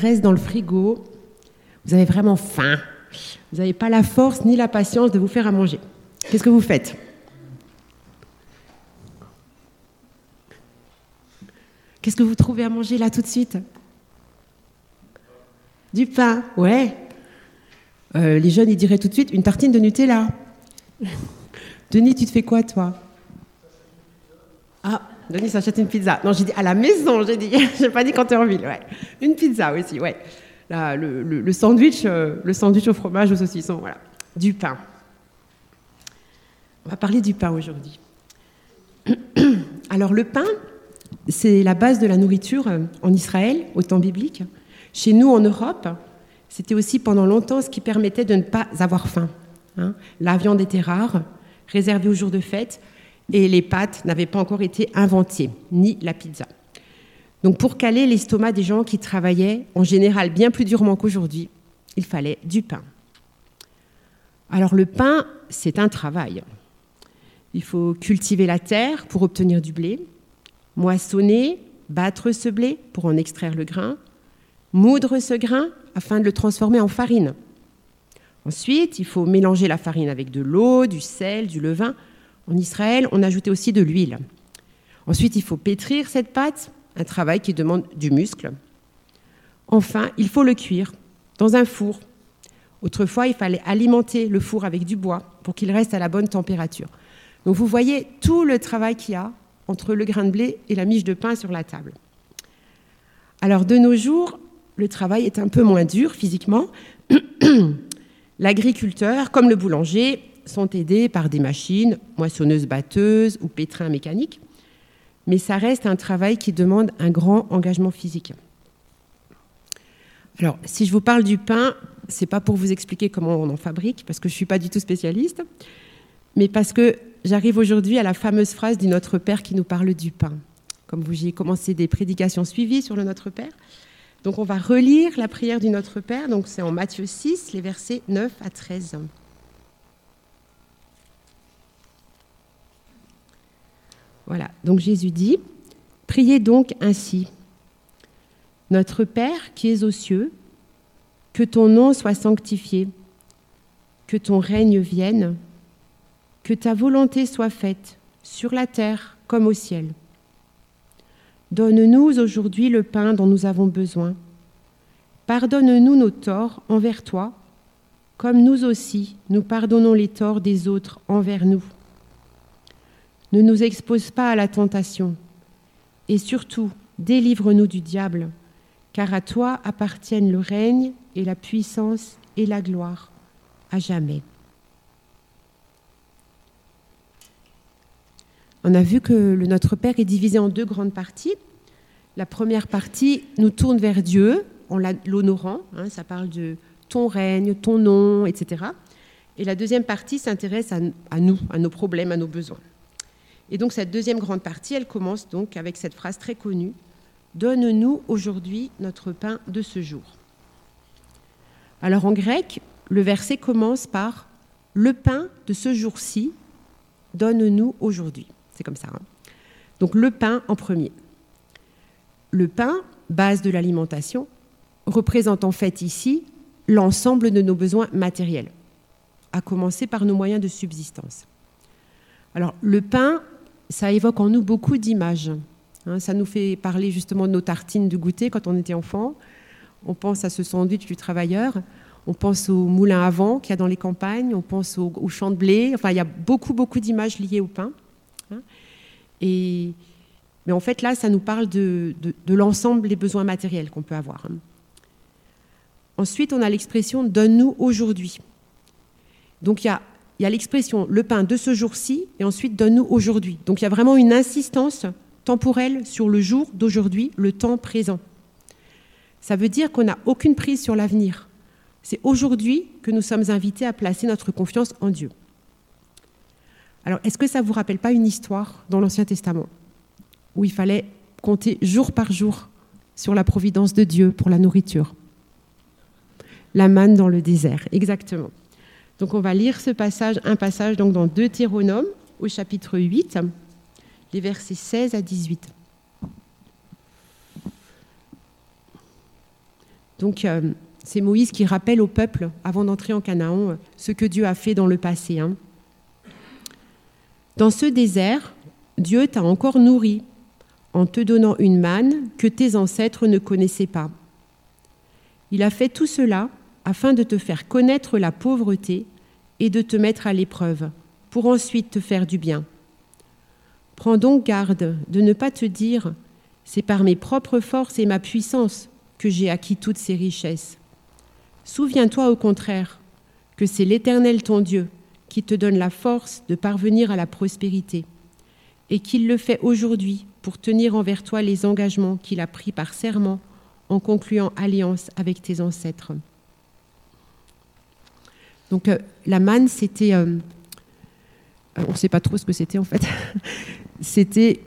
reste dans le frigo, vous avez vraiment faim, vous n'avez pas la force ni la patience de vous faire à manger. Qu'est-ce que vous faites? Qu'est-ce que vous trouvez à manger là tout de suite? Du pain, ouais. Euh, les jeunes, ils diraient tout de suite une tartine de Nutella. Denis, tu te fais quoi, toi? Ah, Denis s'achète une pizza. Non, j'ai dit à la maison, j'ai dit. j'ai pas dit quand tu es en ville, ouais. Une pizza aussi, ouais. Là, le, sandwich, euh, le sandwich au fromage, au saucisson, voilà. Du pain. On va parler du pain aujourd'hui. Alors, le pain, c'est la base de la nourriture euh, en Israël, au temps biblique. Chez nous, en Europe, c'était aussi pendant longtemps ce qui permettait de ne pas avoir faim. Hein. La viande était rare, réservée aux jours de fête, et les pâtes n'avaient pas encore été inventées, ni la pizza. Donc pour caler l'estomac des gens qui travaillaient en général bien plus durement qu'aujourd'hui, il fallait du pain. Alors le pain, c'est un travail. Il faut cultiver la terre pour obtenir du blé, moissonner, battre ce blé pour en extraire le grain, moudre ce grain afin de le transformer en farine. Ensuite, il faut mélanger la farine avec de l'eau, du sel, du levain. En Israël, on ajoutait aussi de l'huile. Ensuite, il faut pétrir cette pâte, un travail qui demande du muscle. Enfin, il faut le cuire dans un four. Autrefois, il fallait alimenter le four avec du bois pour qu'il reste à la bonne température. Donc vous voyez tout le travail qu'il y a entre le grain de blé et la miche de pain sur la table. Alors de nos jours, le travail est un peu moins dur physiquement. L'agriculteur, comme le boulanger, sont aidés par des machines, moissonneuses batteuses ou pétrins mécaniques, mais ça reste un travail qui demande un grand engagement physique. Alors, si je vous parle du pain, c'est pas pour vous expliquer comment on en fabrique, parce que je suis pas du tout spécialiste, mais parce que j'arrive aujourd'hui à la fameuse phrase du Notre Père qui nous parle du pain. Comme vous, j'ai commencé des prédications suivies sur le Notre Père. Donc on va relire la prière du Notre Père, donc c'est en Matthieu 6, les versets 9 à 13. Voilà, donc Jésus dit, Priez donc ainsi. Notre Père qui es aux cieux, que ton nom soit sanctifié, que ton règne vienne que ta volonté soit faite sur la terre comme au ciel. Donne-nous aujourd'hui le pain dont nous avons besoin. Pardonne-nous nos torts envers toi, comme nous aussi nous pardonnons les torts des autres envers nous. Ne nous expose pas à la tentation, et surtout délivre-nous du diable, car à toi appartiennent le règne et la puissance et la gloire à jamais. On a vu que le Notre Père est divisé en deux grandes parties. La première partie nous tourne vers Dieu en l'honorant, hein, ça parle de ton règne, ton nom, etc. Et la deuxième partie s'intéresse à, nous, à nos problèmes, à nos besoins. Et donc cette deuxième grande partie, elle commence donc avec cette phrase très connue Donne-nous aujourd'hui notre pain de ce jour. Alors en grec, le verset commence par Le pain de ce jour-ci, donne-nous aujourd'hui. C'est comme ça. Hein. Donc le pain en premier. Le pain, base de l'alimentation, représente en fait ici l'ensemble de nos besoins matériels, à commencer par nos moyens de subsistance. Alors le pain, ça évoque en nous beaucoup d'images. Hein. ça nous fait parler justement de nos tartines de goûter quand on était enfant. On pense à ce sandwich du travailleur. On pense au moulin à vent qu'il y a dans les campagnes. On pense au, au champ de blé. Enfin, il y a beaucoup, beaucoup d'images liées au pain. Hein. Et, mais en fait, là, ça nous parle de, l'ensemble des besoins matériels qu'on peut avoir. Hein. Ensuite, on a l'expression donne-nous aujourd'hui. Donc, il y a, y a l'expression le pain de ce jour-ci et ensuite donne-nous aujourd'hui. Donc, il y a vraiment une insistance temporelle sur le jour d'aujourd'hui, le temps présent. Ça veut dire qu'on n'a aucune prise sur l'avenir. C'est aujourd'hui que nous sommes invités à placer notre confiance en Dieu. Alors, est-ce que ça ne vous rappelle pas une histoire dans l'Ancien Testament où il fallait compter jour par jour sur la providence de Dieu pour la nourriture? La manne dans le désert, exactement. Donc, on va lire ce passage, un passage donc dans Deutéronome au chapitre 8, les versets 16 à 18. Donc euh, c'est Moïse qui rappelle au peuple, avant d'entrer en Canaan, ce que Dieu a fait dans le passé. Hein. Dans ce désert, Dieu t'a encore nourri en te donnant une manne que tes ancêtres ne connaissaient pas. Il a fait tout cela afin de te faire connaître la pauvreté et de te mettre à l'épreuve, pour ensuite te faire du bien. Prends donc garde de ne pas te dire C'est par mes propres forces et ma puissance que j'ai acquis toutes ces richesses. Souviens-toi au contraire que c'est l'Éternel ton Dieu qui te donne la force de parvenir à la prospérité, et qu'il le fait aujourd'hui pour tenir envers toi les engagements qu'il a pris par serment en concluant alliance avec tes ancêtres. Donc euh, la manne, c'était, euh, euh, on ne sait pas trop ce que c'était en fait, c'était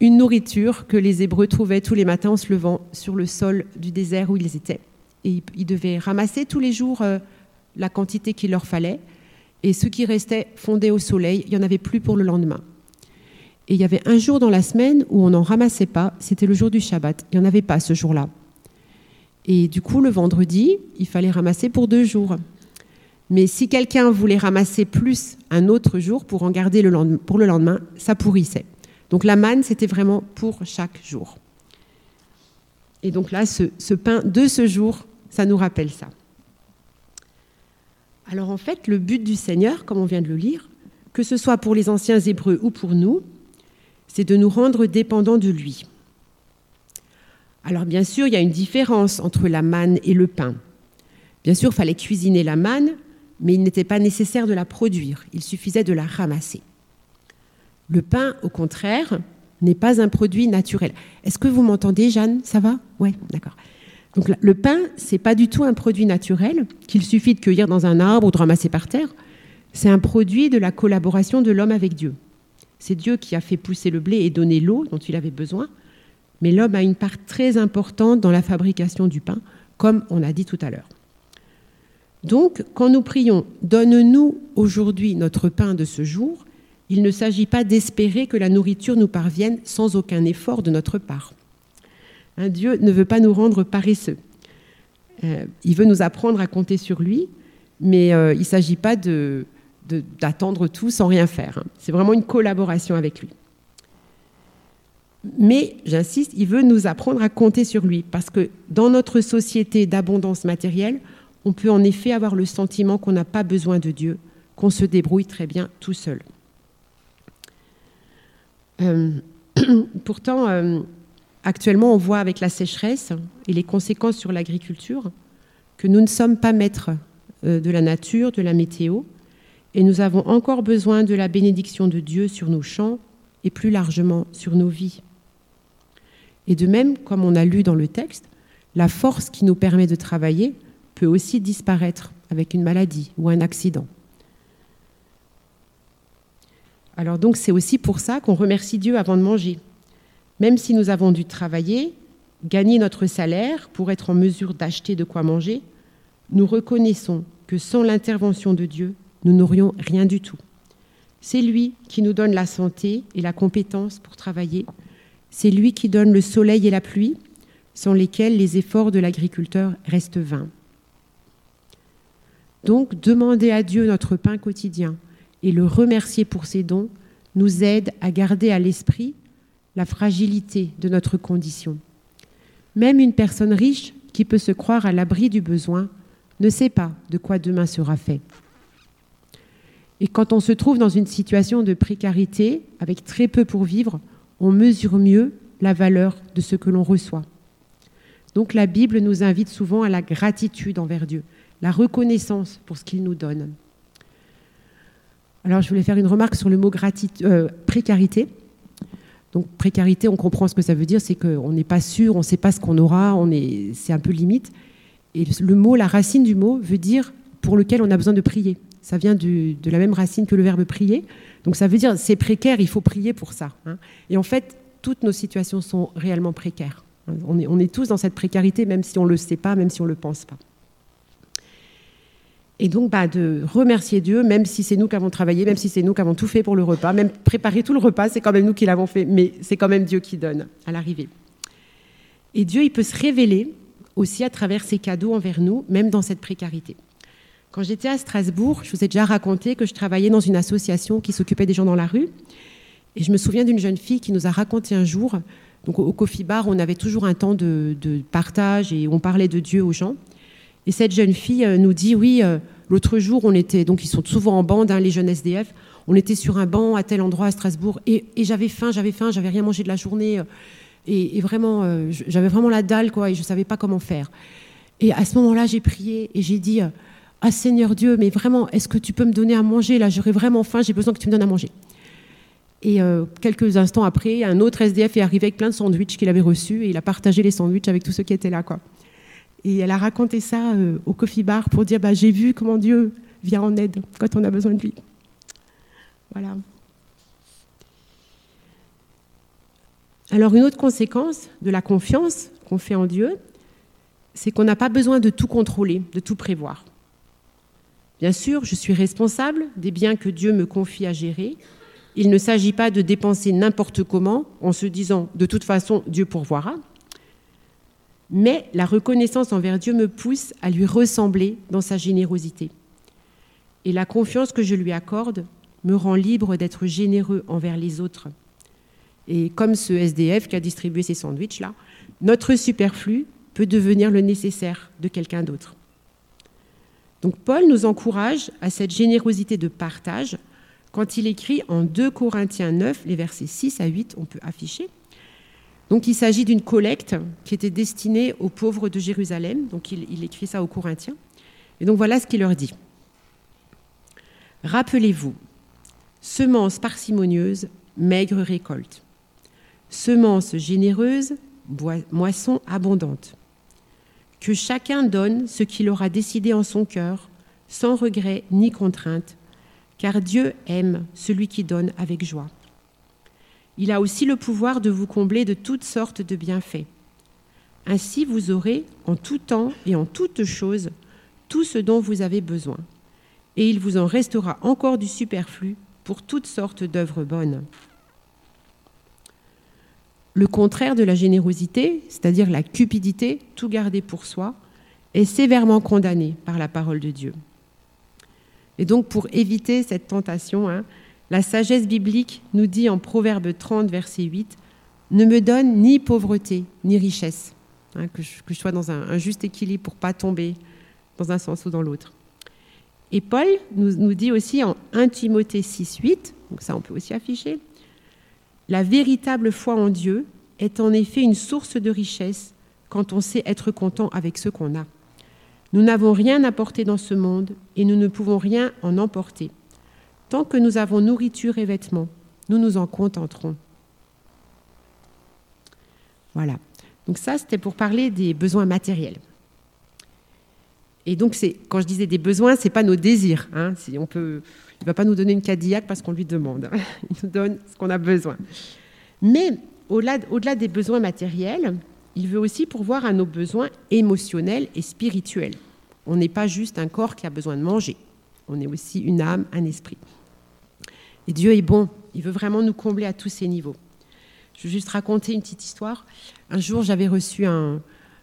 une nourriture que les Hébreux trouvaient tous les matins en se levant sur le sol du désert où ils étaient. Et ils devaient ramasser tous les jours la quantité qu'il leur fallait. Et ce qui restait fondait au soleil, il n'y en avait plus pour le lendemain. Et il y avait un jour dans la semaine où on n'en ramassait pas, c'était le jour du Shabbat. Il n'y en avait pas ce jour-là. Et du coup, le vendredi, il fallait ramasser pour deux jours. Mais si quelqu'un voulait ramasser plus un autre jour pour en garder le pour le lendemain, ça pourrissait. Donc la manne, c'était vraiment pour chaque jour. Et donc là, ce, ce pain de ce jour, ça nous rappelle ça. Alors en fait, le but du Seigneur, comme on vient de le lire, que ce soit pour les anciens Hébreux ou pour nous, c'est de nous rendre dépendants de lui. Alors bien sûr, il y a une différence entre la manne et le pain. Bien sûr, il fallait cuisiner la manne, mais il n'était pas nécessaire de la produire, il suffisait de la ramasser. Le pain, au contraire, n'est pas un produit naturel. Est-ce que vous m'entendez, Jeanne? Ça va? Oui, d'accord. Donc le pain, c'est pas du tout un produit naturel qu'il suffit de cueillir dans un arbre ou de ramasser par terre. C'est un produit de la collaboration de l'homme avec Dieu. C'est Dieu qui a fait pousser le blé et donner l'eau dont il avait besoin. Mais l'homme a une part très importante dans la fabrication du pain, comme on a dit tout à l'heure. Donc, quand nous prions Donne-nous aujourd'hui notre pain de ce jour, il ne s'agit pas d'espérer que la nourriture nous parvienne sans aucun effort de notre part. Un Dieu ne veut pas nous rendre paresseux. Euh, il veut nous apprendre à compter sur lui, mais euh, il ne s'agit pas d'attendre tout sans rien faire. Hein. C'est vraiment une collaboration avec lui. Mais, j'insiste, il veut nous apprendre à compter sur lui, parce que dans notre société d'abondance matérielle, on peut en effet avoir le sentiment qu'on n'a pas besoin de Dieu, qu'on se débrouille très bien tout seul. Euh, pourtant, euh, actuellement, on voit avec la sécheresse et les conséquences sur l'agriculture que nous ne sommes pas maîtres euh, de la nature, de la météo, et nous avons encore besoin de la bénédiction de Dieu sur nos champs et plus largement sur nos vies. Et de même, comme on a lu dans le texte, la force qui nous permet de travailler peut aussi disparaître avec une maladie ou un accident. Alors donc c'est aussi pour ça qu'on remercie Dieu avant de manger. Même si nous avons dû travailler, gagner notre salaire pour être en mesure d'acheter de quoi manger, nous reconnaissons que sans l'intervention de Dieu, nous n'aurions rien du tout. C'est lui qui nous donne la santé et la compétence pour travailler. C'est lui qui donne le soleil et la pluie, sans lesquels les efforts de l'agriculteur restent vains. Donc, demander à Dieu notre pain quotidien et le remercier pour ses dons nous aide à garder à l'esprit la fragilité de notre condition. Même une personne riche qui peut se croire à l'abri du besoin ne sait pas de quoi demain sera fait. Et quand on se trouve dans une situation de précarité, avec très peu pour vivre, on mesure mieux la valeur de ce que l'on reçoit. Donc la Bible nous invite souvent à la gratitude envers Dieu, la reconnaissance pour ce qu'il nous donne. Alors je voulais faire une remarque sur le mot euh, précarité. Donc précarité, on comprend ce que ça veut dire, c'est qu'on n'est pas sûr, on ne sait pas ce qu'on aura, c'est un peu limite. Et le mot, la racine du mot veut dire pour lequel on a besoin de prier. Ça vient de la même racine que le verbe prier. Donc ça veut dire c'est précaire, il faut prier pour ça. Hein. Et en fait, toutes nos situations sont réellement précaires. On est, on est tous dans cette précarité, même si on ne le sait pas, même si on ne le pense pas. Et donc, bah, de remercier Dieu, même si c'est nous qui avons travaillé, même si c'est nous qui avons tout fait pour le repas, même préparer tout le repas, c'est quand même nous qui l'avons fait, mais c'est quand même Dieu qui donne à l'arrivée. Et Dieu, il peut se révéler aussi à travers ses cadeaux envers nous, même dans cette précarité. Quand j'étais à Strasbourg, je vous ai déjà raconté que je travaillais dans une association qui s'occupait des gens dans la rue. Et je me souviens d'une jeune fille qui nous a raconté un jour, donc au coffee bar, on avait toujours un temps de, partage et on parlait de Dieu aux gens. Et cette jeune fille euh, nous dit, oui, euh, l'autre jour, on était, donc ils sont souvent en bande, hein, les jeunes SDF, on était sur un banc à tel endroit à Strasbourg et, j'avais faim, j'avais faim, j'avais rien mangé de la journée euh, et, vraiment, j'avais vraiment la dalle quoi et je savais pas comment faire. Et à ce moment-là, j'ai prié et j'ai dit, ah Seigneur Dieu, mais vraiment, est-ce que tu peux me donner à manger Là, j'aurais vraiment faim, j'ai besoin que tu me donnes à manger. Et quelques instants après, un autre SDF est arrivé avec plein de sandwichs qu'il avait reçus et il a partagé les sandwichs avec tous ceux qui étaient là. Quoi. Et elle a raconté ça euh, au coffee bar pour dire bah, J'ai vu comment Dieu vient en aide quand on a besoin de lui. Voilà. Alors, une autre conséquence de la confiance qu'on fait en Dieu, c'est qu'on n'a pas besoin de tout contrôler, de tout prévoir. Bien sûr, je suis responsable des biens que Dieu me confie à gérer, il ne s'agit pas de dépenser n'importe comment en se disant de toute façon Dieu pourvoira, mais la reconnaissance envers Dieu me pousse à lui ressembler dans sa générosité. Et la confiance que je lui accorde me rend libre d'être généreux envers les autres. Et comme ce SDF qui a distribué ces sandwichs-là, notre superflu peut devenir le nécessaire de quelqu'un d'autre. Donc Paul nous encourage à cette générosité de partage quand il écrit en 2 Corinthiens 9, les versets 6 à 8, on peut afficher. Donc il s'agit d'une collecte qui était destinée aux pauvres de Jérusalem. Donc il, écrit ça aux Corinthiens. Et donc voilà ce qu'il leur dit. Rappelez-vous, semence parcimonieuse, maigre récolte. Semence généreuse, moisson abondante. Que chacun donne ce qu'il aura décidé en son cœur, sans regret ni contrainte, car Dieu aime celui qui donne avec joie. Il a aussi le pouvoir de vous combler de toutes sortes de bienfaits. Ainsi vous aurez en tout temps et en toutes choses tout ce dont vous avez besoin, et il vous en restera encore du superflu pour toutes sortes d'œuvres bonnes. Le contraire de la générosité, c'est-à-dire la cupidité, tout garder pour soi, est sévèrement condamné par la parole de Dieu. Et donc, pour éviter cette tentation, hein, la sagesse biblique nous dit en Proverbe 30, verset 8, Ne me donne ni pauvreté, ni richesse, hein, que, je, sois dans un, juste équilibre pour pas tomber dans un sens ou dans l'autre. Et Paul nous, nous, dit aussi en 1 Timothée 6, 8, donc ça on peut aussi afficher, La véritable foi en Dieu est en effet une source de richesse quand on sait être content avec ce qu'on a. Nous n'avons rien porter dans ce monde et nous ne pouvons rien en emporter. Tant que nous avons nourriture et vêtements, nous nous en contenterons. Voilà. Donc ça, c'était pour parler des besoins matériels. Et donc, quand je disais des besoins, c'est pas nos désirs. Hein. Si on peut, il va pas nous donner une Cadillac parce qu'on lui demande. Il nous donne ce qu'on a besoin. Mais au-delà, au-delà des besoins matériels, il veut aussi pourvoir à nos besoins émotionnels et spirituels. On n'est pas juste un corps qui a besoin de manger, on est aussi une âme, un esprit. Et Dieu est bon, il veut vraiment nous combler à tous ces niveaux. Je veux juste raconter une petite histoire. Un jour, j'avais reçu une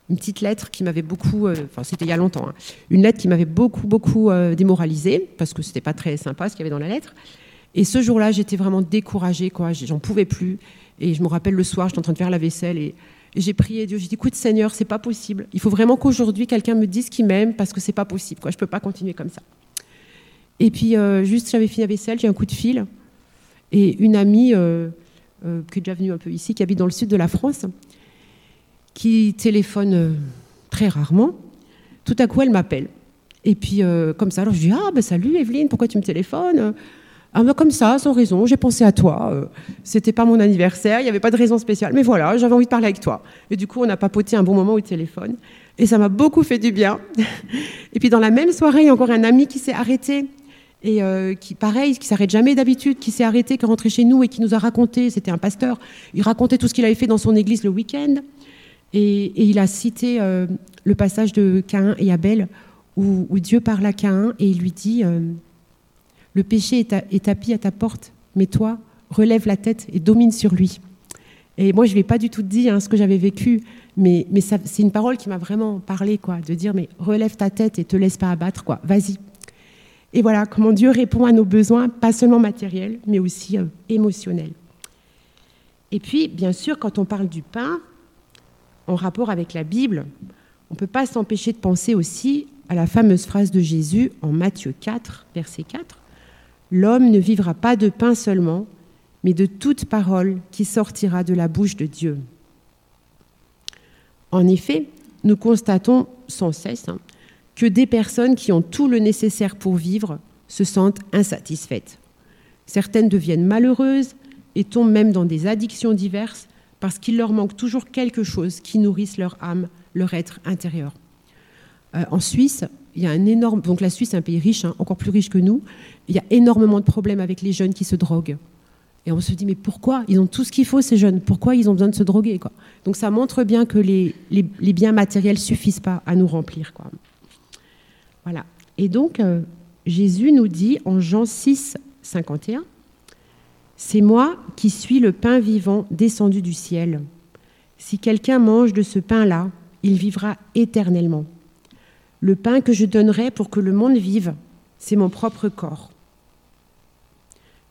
petite lettre qui m'avait beaucoup, euh, enfin c'était il y a longtemps, hein, une lettre qui m'avait beaucoup, beaucoup euh, démoralisée, parce que c'était pas très sympa ce qu'il y avait dans la lettre. Et ce jour-là, j'étais vraiment découragée, quoi. J'en pouvais plus. Et je me rappelle le soir, j'étais en train de faire la vaisselle et et j'ai prié Dieu, j'ai dit, écoute Seigneur, c'est pas possible. Il faut vraiment qu'aujourd'hui quelqu'un me dise qu'il m'aime parce que c'est pas possible. Quoi. Je peux pas continuer comme ça. Et puis euh, juste, j'avais fini la vaisselle, j'ai un coup de fil et une amie euh, euh, qui est déjà venue un peu ici, qui habite dans le sud de la France, qui téléphone très rarement. Tout à coup, elle m'appelle. Et puis comme ça, alors je dis ah ben salut Evelyne, pourquoi tu me téléphones? Ah ben comme ça, sans raison, j'ai pensé à toi. C'était pas mon anniversaire, il n'y avait pas de raison spéciale, mais voilà, j'avais envie de parler avec toi. Et du coup, on a papoté un bon moment au téléphone, et ça m'a beaucoup fait du bien. et puis dans la même soirée, il y a encore un ami qui s'est arrêté et euh, qui, pareil, qui s'arrête jamais d'habitude, qui s'est arrêté, qui est rentré chez nous et qui nous a raconté. C'était un pasteur. Il racontait tout ce qu'il avait fait dans son église le week-end, et, il a cité euh, le passage de Caïn et Abel où, Dieu parle à Caïn et il lui dit. Le péché est, tapis à ta porte, mais toi, relève la tête et domine sur lui. Et moi, je ne vais pas du tout dire hein, ce que j'avais vécu, Mais, mais c'est une parole qui m'a vraiment parlé, quoi, de dire, mais relève ta tête et te laisse pas abattre, quoi, vas-y. Et voilà comment Dieu répond à nos besoins, pas seulement matériels, mais aussi euh, émotionnels. Et puis, bien sûr, quand on parle du pain, en rapport avec la Bible, on ne peut pas s'empêcher de penser aussi à la fameuse phrase de Jésus en Matthieu 4, verset 4. L'homme ne vivra pas de pain seulement, mais de toute parole qui sortira de la bouche de Dieu. En effet, nous constatons sans cesse hein, que des personnes qui ont tout le nécessaire pour vivre se sentent insatisfaites. Certaines deviennent malheureuses et tombent même dans des addictions diverses parce qu'il leur manque toujours quelque chose qui nourrisse leur âme, leur être intérieur. Euh, en Suisse, il y a un énorme. Donc la Suisse est un pays riche, hein, encore plus riche que nous. Il y a énormément de problèmes avec les jeunes qui se droguent. Et on se dit, mais pourquoi Ils ont tout ce qu'il faut, ces jeunes? Pourquoi ils ont besoin de se droguer Donc ça montre bien que les, biens matériels ne suffisent pas à nous remplir. Voilà. Et donc, euh, Jésus nous dit en Jean 6, 51, C'est moi qui suis le pain vivant descendu du ciel. Si quelqu'un mange de ce pain-là, il vivra éternellement. Le pain que je donnerai pour que le monde vive, c'est mon propre corps.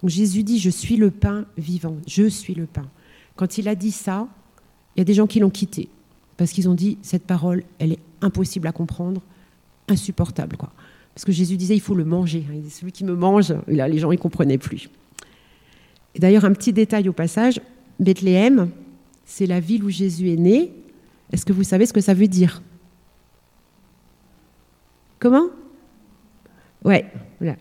Donc Jésus dit, je suis le pain vivant, je suis le pain. Quand il a dit ça, il y a des gens qui l'ont quitté, parce qu'ils ont dit, cette parole, elle est impossible à comprendre, insupportable. Quoi. Parce que Jésus disait, il faut le manger. Hein. Celui qui me mange, là, les gens ne comprenaient plus. Et d'ailleurs, un petit détail au passage, Bethléem, c'est la ville où Jésus est né. Est-ce que vous savez ce que ça veut dire? Comment? Ouais,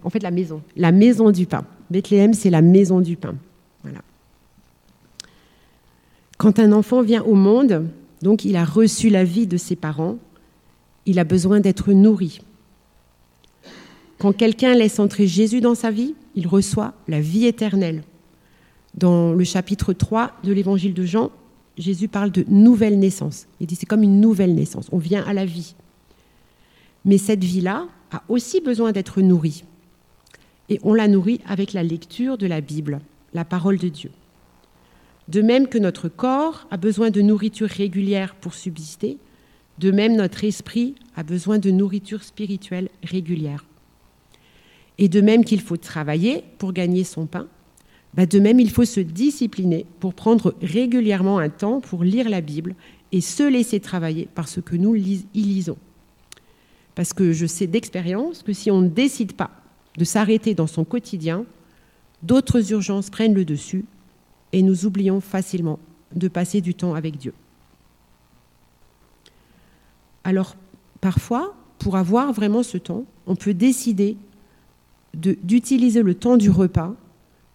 en fait la maison, la maison du pain. Bethléem, c'est la maison du pain. Voilà. Quand un enfant vient au monde, donc il a reçu la vie de ses parents, il a besoin d'être nourri. Quand quelqu'un laisse entrer Jésus dans sa vie, il reçoit la vie éternelle. Dans le chapitre 3 de l'évangile de Jean, Jésus parle de nouvelle naissance. Il dit c'est comme une nouvelle naissance, on vient à la vie. Mais cette vie-là a aussi besoin d'être nourrie. Et on la nourrit avec la lecture de la Bible, la parole de Dieu. De même que notre corps a besoin de nourriture régulière pour subsister, de même notre esprit a besoin de nourriture spirituelle régulière. Et de même qu'il faut travailler pour gagner son pain, bah, de même il faut se discipliner pour prendre régulièrement un temps pour lire la Bible et se laisser travailler par ce que nous y lisons. Parce que je sais d'expérience que si on ne décide pas de s'arrêter dans son quotidien, d'autres urgences prennent le dessus et nous oublions facilement de passer du temps avec Dieu. Alors, parfois, pour avoir vraiment ce temps, on peut décider d'utiliser le temps du repas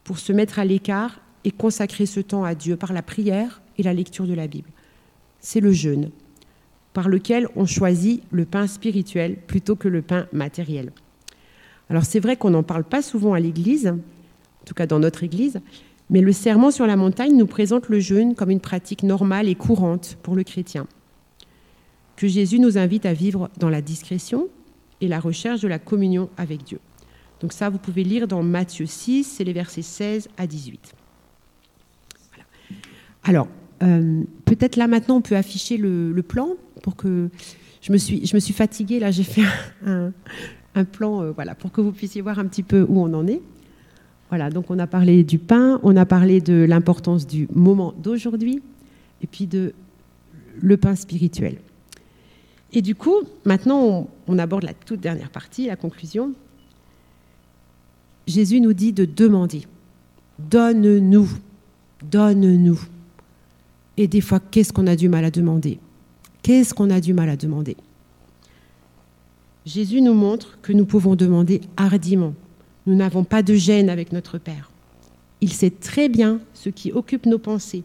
pour se mettre à l'écart et consacrer ce temps à Dieu par la prière et la lecture de la Bible. C'est le jeûne par lequel on choisit le pain spirituel plutôt que le pain matériel. Alors c'est vrai qu'on n'en parle pas souvent à l'Église, en tout cas dans notre Église, mais le serment sur la montagne nous présente le jeûne comme une pratique normale et courante pour le chrétien, que Jésus nous invite à vivre dans la discrétion et la recherche de la communion avec Dieu. Donc ça, vous pouvez lire dans Matthieu 6, c'est les versets 16 à 18. Alors, euh, peut-être là maintenant, on peut afficher le, plan pour que je me suis, je me suis fatiguée. Là, j'ai fait un, plan, euh, voilà, pour que vous puissiez voir un petit peu où on en est. Voilà, donc on a parlé du pain, on a parlé de l'importance du moment d'aujourd'hui, et puis de le pain spirituel. Et du coup, maintenant, on, aborde la toute dernière partie, la conclusion. Jésus nous dit de demander. Donne-nous, donne-nous. Et des fois, qu'est-ce qu'on a du mal à demander? Qu'est-ce qu'on a du mal à demander? Jésus nous montre que nous pouvons demander hardiment. Nous n'avons pas de gêne avec notre Père. Il sait très bien ce qui occupe nos pensées.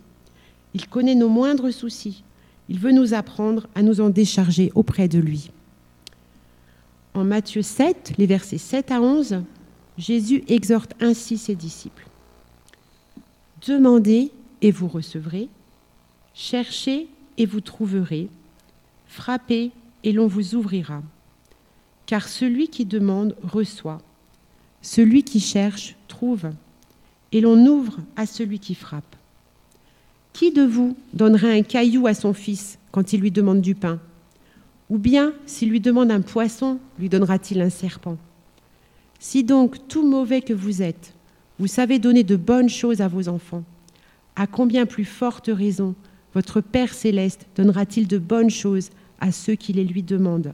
Il connaît nos moindres soucis. Il veut nous apprendre à nous en décharger auprès de lui. En Matthieu 7, les versets 7 à 11, Jésus exhorte ainsi ses disciples. Demandez et vous recevrez, cherchez et vous trouverez, frappez et l'on vous ouvrira. Car celui qui demande reçoit, celui qui cherche trouve, et l'on ouvre à celui qui frappe. Qui de vous donnerait un caillou à son fils quand il lui demande du pain? Ou bien, s'il lui demande un poisson, lui donnera-t-il un serpent? Si donc, tout mauvais que vous êtes, vous savez donner de bonnes choses à vos enfants, à combien plus forte raison votre Père céleste donnera-t-il de bonnes choses à ceux qui les lui demandent?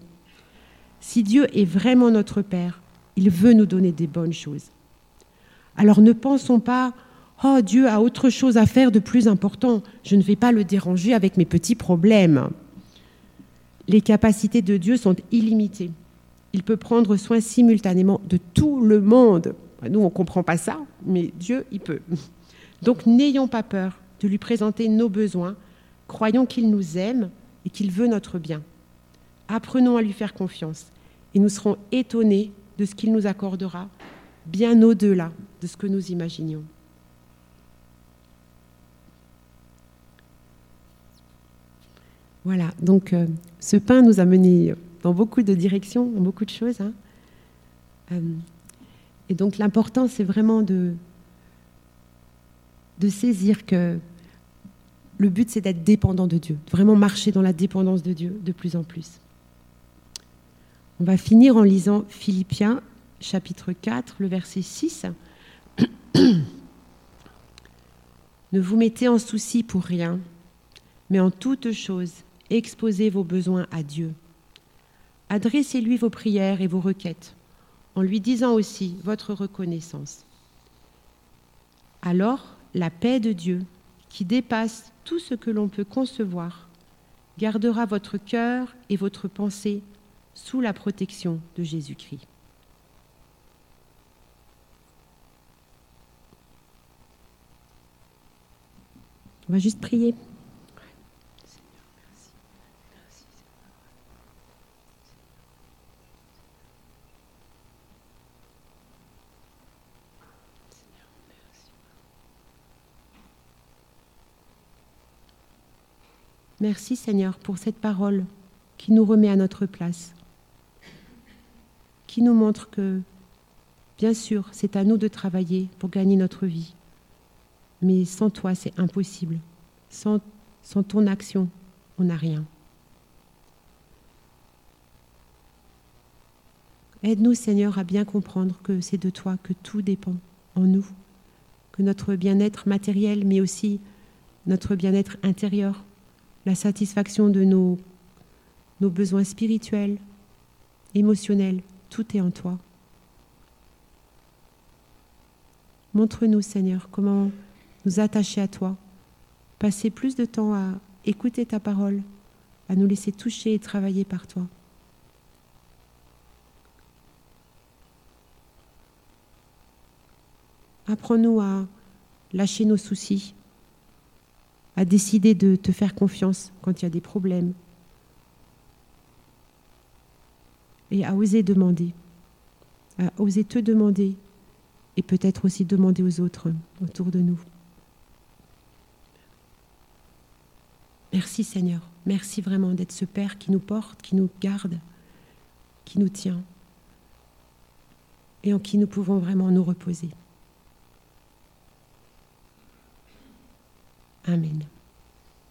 Si Dieu est vraiment notre Père, il veut nous donner des bonnes choses. Alors ne pensons pas, oh Dieu a autre chose à faire de plus important, je ne vais pas le déranger avec mes petits problèmes. Les capacités de Dieu sont illimitées. Il peut prendre soin simultanément de tout le monde. Nous, on ne comprend pas ça, mais Dieu, il peut. Donc n'ayons pas peur de lui présenter nos besoins Croyons qu'il nous aime et qu'il veut notre bien. Apprenons à lui faire confiance et nous serons étonnés de ce qu'il nous accordera, bien au-delà de ce que nous imaginions. Voilà, donc euh, ce pain nous a menés dans beaucoup de directions, dans beaucoup de choses. Hein. Euh, et donc l'important, c'est vraiment de, saisir que le but, c'est d'être dépendant de Dieu, vraiment marcher dans la dépendance de Dieu de plus en plus. On va finir en lisant Philippiens chapitre 4, le verset 6. ne vous mettez en souci pour rien, mais en toute chose, exposez vos besoins à Dieu. Adressez-lui vos prières et vos requêtes, en lui disant aussi votre reconnaissance. Alors, la paix de Dieu, qui dépasse tout ce que l'on peut concevoir, gardera votre cœur et votre pensée sous la protection de Jésus-Christ. On va juste prier. Merci Seigneur pour cette parole qui nous remet à notre place, qui nous montre que, bien sûr, c'est à nous de travailler pour gagner notre vie, mais sans toi, c'est impossible. Sans, ton action, on n'a rien. Aide-nous, Seigneur, à bien comprendre que c'est de toi que tout dépend en nous, que notre bien-être matériel, mais aussi notre bien-être intérieur, la satisfaction de nos, nos besoins spirituels, émotionnels, tout est en toi. Montre-nous, Seigneur, comment nous attacher à toi, passer plus de temps à écouter ta parole, à nous laisser toucher et travailler par toi. Apprends-nous à lâcher nos soucis, à décider de te faire confiance quand il y a des problèmes et à oser demander, à oser te demander et peut-être aussi demander aux autres autour de nous. Merci Seigneur, merci vraiment d'être ce Père qui nous porte, qui nous garde, qui nous tient et en qui nous pouvons vraiment nous reposer. Amen.